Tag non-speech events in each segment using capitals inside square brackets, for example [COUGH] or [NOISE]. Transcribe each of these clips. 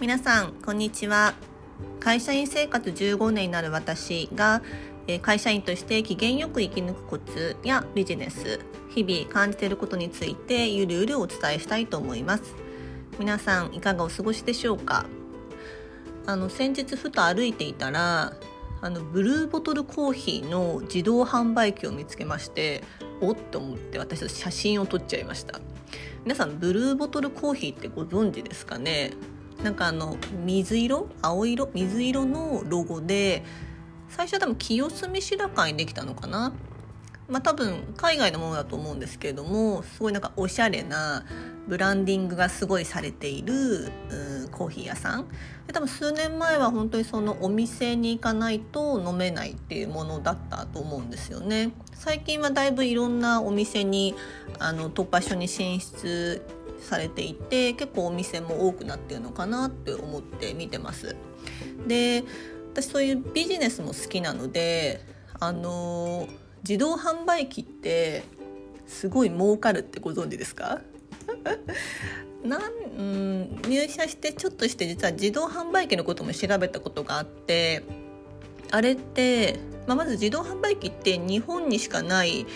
皆さんこんにちは。会社員生活15年になる私が会社員として機嫌よく生き抜くコツやビジネス日々感じていることについてゆるゆるお伝えしたいと思います。皆さんいかがお過ごしでしょうか？あの先日ふと歩いていたらあのブルーボトルコーヒーの自動販売機を見つけましておっと思って私と写真を撮っちゃいました。皆さんブルーボトルコーヒーってご存知ですかね？なんかあの水色青色水色のロゴで最初は多分清澄白河にできたのかな？まあ多分海外のものだと思うんですけれどもすごいなんかおしゃれなブランディングがすごいされているコーヒー屋さん。で多分数年前は本当にそのお店に行かないと飲めないっていうものだったと思うんですよね。最近はだいぶいろんなお店にあの突破所に進出されていて結構お店も多くなってるのかなって思って見てます。で私そういうビジネスも好きなのであの自動販売機ってすごい儲かるってご存知ですか？[LAUGHS] なんうん入社してちょっとして実は自動販売機のことも調べたことがあってあれって、まあ、まず自動販売機って日本にしかない、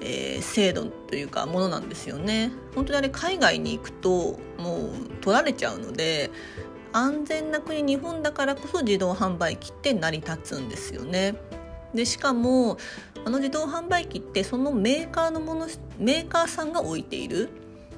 えー、制度というかものなんですよね。本当にあれ海外に行くともう取られちゃうので安全な国日本だからこそ自動販売機って成り立つんですよね。でしかもあの自動販売機ってそのメーカーのものメーカーさんが置いている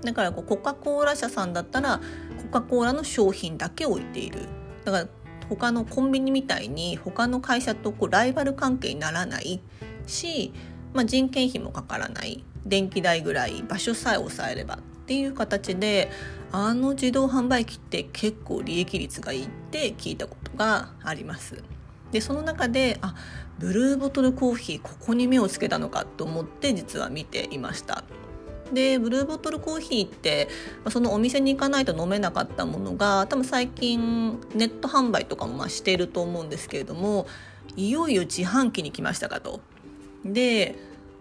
だからこうコカ・コーラ社さんだったらコカ・コーラの商品だけ置いているだから他のコンビニみたいに他の会社とこうライバル関係にならないし、まあ、人件費もかからない電気代ぐらい場所さえ抑えればっていう形であの自動販売機って結構利益率がいいって聞いたことがあります。でその中であブルーボトルコーヒーここに目をつけたのかと思って実は見ていました。でブルーボトルコーヒーってそのお店に行かないと飲めなかったものが多分最近ネット販売とかもましていると思うんですけれどもいよいよ自販機に来ましたかと。で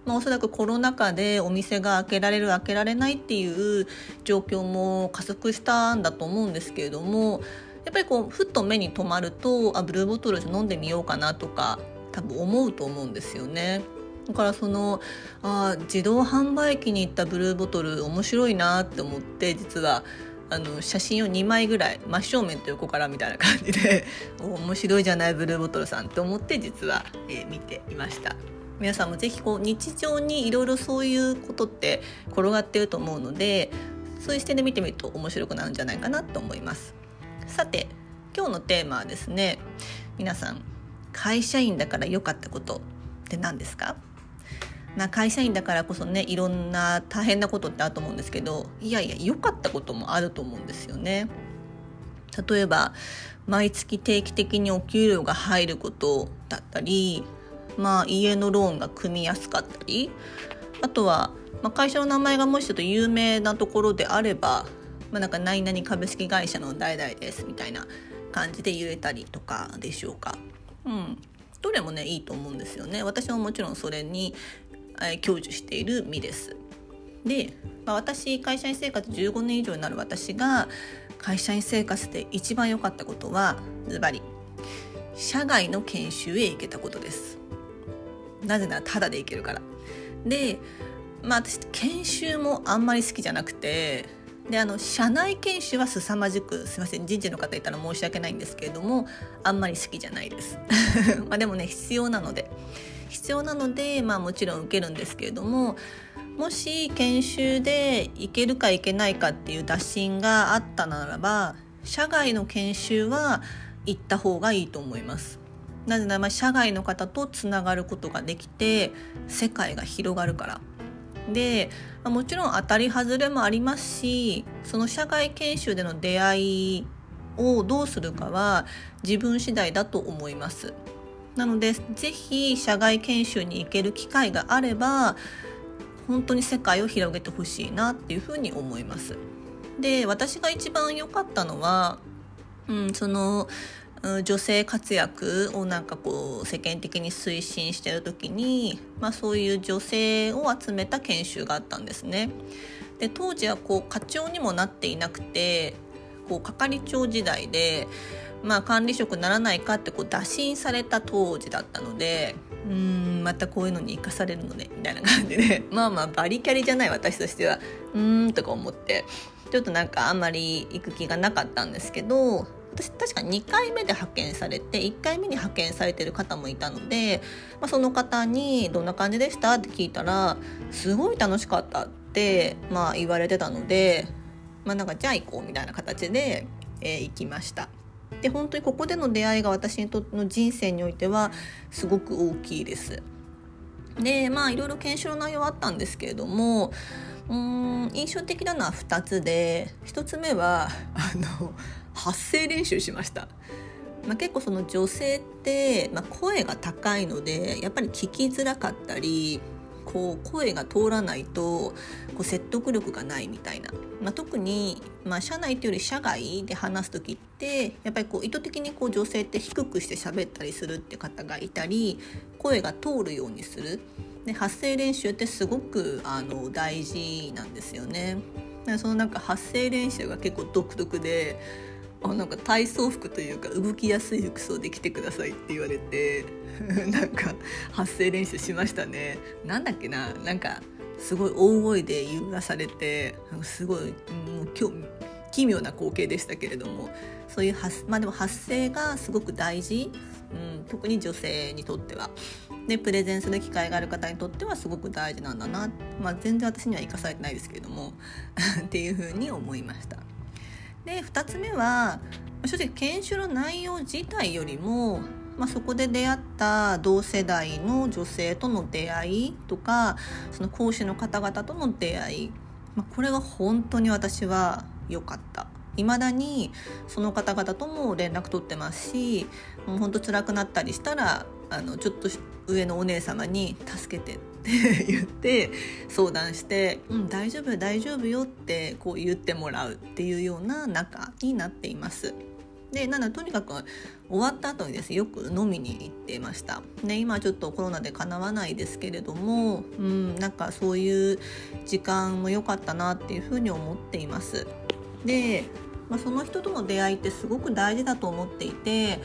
まあ、おそらくコロナ禍でお店が開けられる開けられないっていう状況も加速したんだと思うんですけれどもやっぱりこうふっと目に留まるとあブルーボトル飲んでみようかなとか多分思うと思うんですよね。だからそのあ自動販売機に行ったブルーボトル面白いなって思って実はあの写真を2枚ぐらい真正面と横からみたいな感じで [LAUGHS] 面白いじゃないブルーボトルさんって思って実は、えー、見ていました皆さんも是非こう日常にいろいろそういうことって転がってると思うのでそういう視点で見てみると面白くなるんじゃないかなと思いますさて今日のテーマはですね皆さん会社員だから良かったことって何ですか？な会社員だからこそねいろんな大変なことってあると思うんですけどいやいや良かったこともあると思うんですよね。例えば毎月定期的にお給料が入ることだったり、まあ、家のローンが組みやすかったりあとは、まあ、会社の名前がもしちょっと有名なところであれば、まあ、なんか何々株式会社の代々ですみたいな感じで言えたりとかでしょうか。うん、どれもねいいと思うんですよね私ももちろんそれにえ享受している身です。で、まあ、私会社員生活15年以上になる私が会社員生活で一番良かったことはズバリ社外の研修へ行けたことです。なぜならタダで行けるから。で、まあ私研修もあんまり好きじゃなくてであの社内研修は凄まじくすいません人事の方いたら申し訳ないんですけれどもあんまり好きじゃないです [LAUGHS] まあでもね必要なので必要なので、まあ、もちろん受けるんですけれどももし研修で行けるか行けないかっていう打診があったならば社外の研修は行った方がいいと思います。なぜなら社外の方とつながることができて世界が広がるから。でもちろん当たり外れもありますしその社外研修での出会いをどうするかは自分次第だと思います。なので是非社外研修に行ける機会があれば本当に世界を広げてほしいなっていうふうに思います。で私が一番良かったのは、うん、その女性活躍をなんかこう世間的に推進してる時に、まあ、そういう女性を集めた研修があったんですね。で当時はこう課長にもなっていなくてこう係長時代で、まあ、管理職ならないかってこう打診された当時だったのでうんまたこういうのに生かされるのねみたいな感じで [LAUGHS] まあまあバリキャリじゃない私としてはうーんとか思ってちょっとなんかあんまり行く気がなかったんですけど私確か2回目で派遣されて1回目に派遣されてる方もいたので、まあ、その方に「どんな感じでした?」って聞いたら「すごい楽しかった」って、まあ、言われてたので、まあ、なんかじゃあ行こうみたいな形で、えー、行きました。で本当にここでの出会いが私にとっての人生においてはすごく大きいです。でまあいろいろ研修の内容はあったんですけれどもうん印象的なのは2つで1つ目はあの発声練習しました。まあ、結構その女性って、まあ、声が高いのでやっぱり聞きづらかったりこう声が通らないとこう説得力がないみたいな、まあ、特に、まあ、社内というより社外で話す時ってやっぱりこう意図的にこう女性って低くして喋ったりするって方がいたり声が通るようにするで発声練習ってすごくあの大事なんですよね。そのなんか発声練習が結構独特であなんか体操服というか動きやすい服装で来てくださいって言われて [LAUGHS] なんか発声練習しましたねなんだっけななんかすごい大声で言わされてすごいもう今日奇妙な光景でしたけれどもそういう発,、まあ、でも発声がすごく大事、うん、特に女性にとっては。でプレゼンする機会がある方にとってはすごく大事なんだな、まあ、全然私には生かされてないですけれども [LAUGHS] っていうふうに思いました。で2つ目は正直研修の内容自体よりも、まあ、そこで出会った同世代の女性との出会いとかその講師の方々との出会い、まあ、これが本当に私は良かった。未だにその方々とも連絡取ってますしもう本当辛くなったりしたらあのちょっと上のお姉様に「助けて」って [LAUGHS] 言って相談して「うん大丈夫大丈夫よ」ってこう言ってもらうっていうような仲になっています。でなのでとにかく終わった後にですねよく飲みに行ってました。ね今ちょっとコロナでかなわないですけれども、うん、なんかそういう時間も良かったなっていうふうに思っています。で、まあ、その人との出会いってすごく大事だと思っていて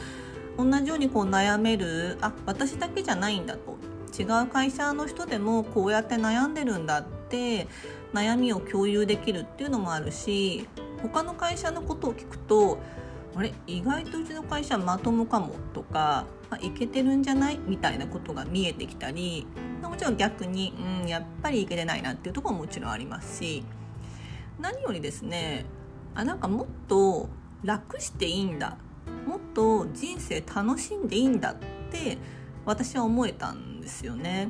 同じようにこう悩めるあ私だけじゃないんだと違う会社の人でもこうやって悩んでるんだって悩みを共有できるっていうのもあるし他の会社のことを聞くとあれ？意外とうちの会社まともかもとかいけてるんじゃない？みたいなことが見えてきたりもちろん逆に、うん、やっぱりいけてないなっていうところももちろんありますし何よりですねあなんかもっと楽していいんだ。もっと人生楽しんでいいんだって私は思えたんですよね。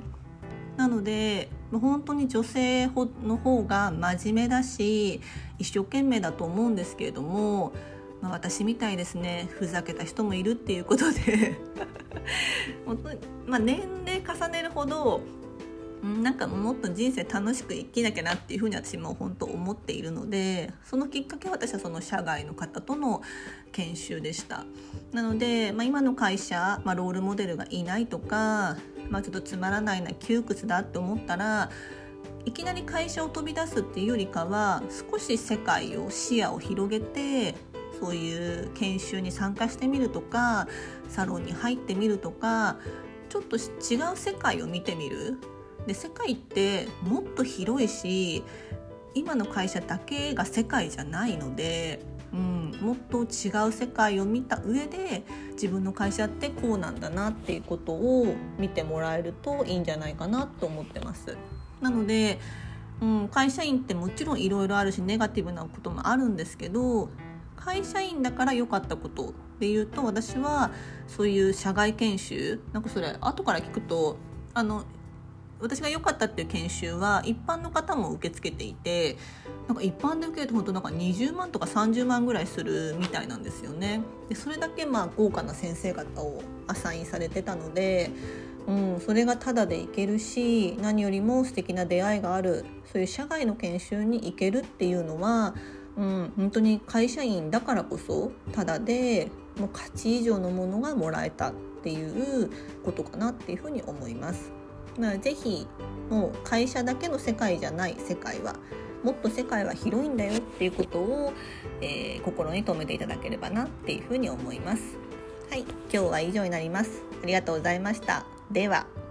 なので本当に女性の方が真面目だし一生懸命だと思うんですけれども、まあ、私みたいですね。ふざけた人もいるっていうことで。[LAUGHS] 本当、まあ、年齢重ねるほどなんかもっと人生楽しく生きなきゃなっていうふうに私も本当思っているのでそのきっかけは私はその社外の方との研修でした。なので、まあ、今の会社、まあ、ロールモデルがいないとか、まあ、ちょっとつまらないな窮屈だって思ったらいきなり会社を飛び出すっていうよりかは少し世界を視野を広げてそういう研修に参加してみるとかサロンに入ってみるとかちょっと違う世界を見てみる。で世界ってもっと広いし今の会社だけが世界じゃないので、もっと違う世界を見た上で自分の会社ってこうなんだなっていうことを見てもらえるといいんじゃないかなと思ってます。なので、うん、会社員ってもちろんいろいろあるしネガティブなこともあるんですけど会社員だから良かったことでいうと私はそういう社外研修なんかそれ後から聞くとあの私が良かったっていう研修は一般の方も受け付けていてなんか一般で受けると本当なんか20万とか30万ぐらいするみたいなんですよね。でそれだけまあ豪華な先生方をアサインされてたので、うん、それがタダで行けるし何よりも素敵な出会いがあるそういう社外の研修に行けるっていうのは、うん、本当に会社員だからこそタダでもう価値以上のものがもらえたっていうことかなっていうふうに思います。まあ、ぜひもう会社だけの世界じゃない世界はもっと世界は広いんだよっていうことを、えー、心に留めていただければなっていうふうに思います。はい、今日は以上になります。ありがとうございました。では。